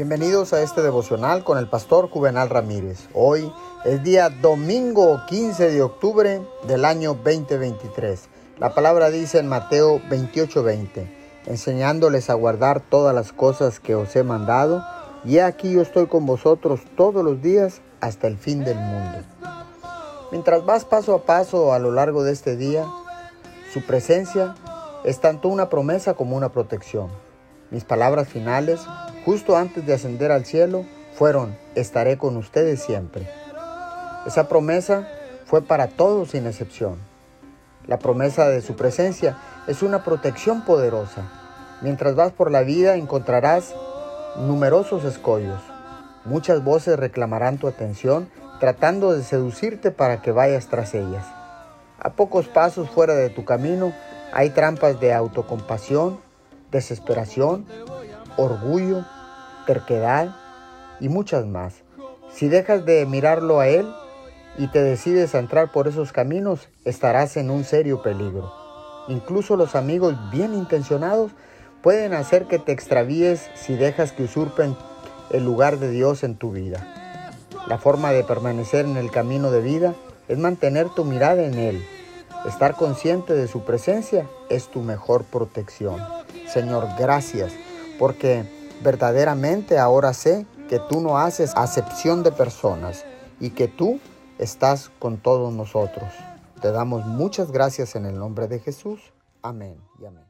Bienvenidos a este devocional con el pastor Juvenal Ramírez. Hoy es día domingo 15 de octubre del año 2023. La palabra dice en Mateo 28:20, enseñándoles a guardar todas las cosas que os he mandado, y aquí yo estoy con vosotros todos los días hasta el fin del mundo. Mientras vas paso a paso a lo largo de este día, su presencia es tanto una promesa como una protección. Mis palabras finales justo antes de ascender al cielo, fueron, estaré con ustedes siempre. Esa promesa fue para todos sin excepción. La promesa de su presencia es una protección poderosa. Mientras vas por la vida encontrarás numerosos escollos. Muchas voces reclamarán tu atención tratando de seducirte para que vayas tras ellas. A pocos pasos fuera de tu camino hay trampas de autocompasión, desesperación orgullo, terquedad y muchas más. Si dejas de mirarlo a Él y te decides a entrar por esos caminos, estarás en un serio peligro. Incluso los amigos bien intencionados pueden hacer que te extravíes si dejas que usurpen el lugar de Dios en tu vida. La forma de permanecer en el camino de vida es mantener tu mirada en Él. Estar consciente de su presencia es tu mejor protección. Señor, gracias porque verdaderamente ahora sé que tú no haces acepción de personas y que tú estás con todos nosotros. Te damos muchas gracias en el nombre de Jesús. Amén y amén.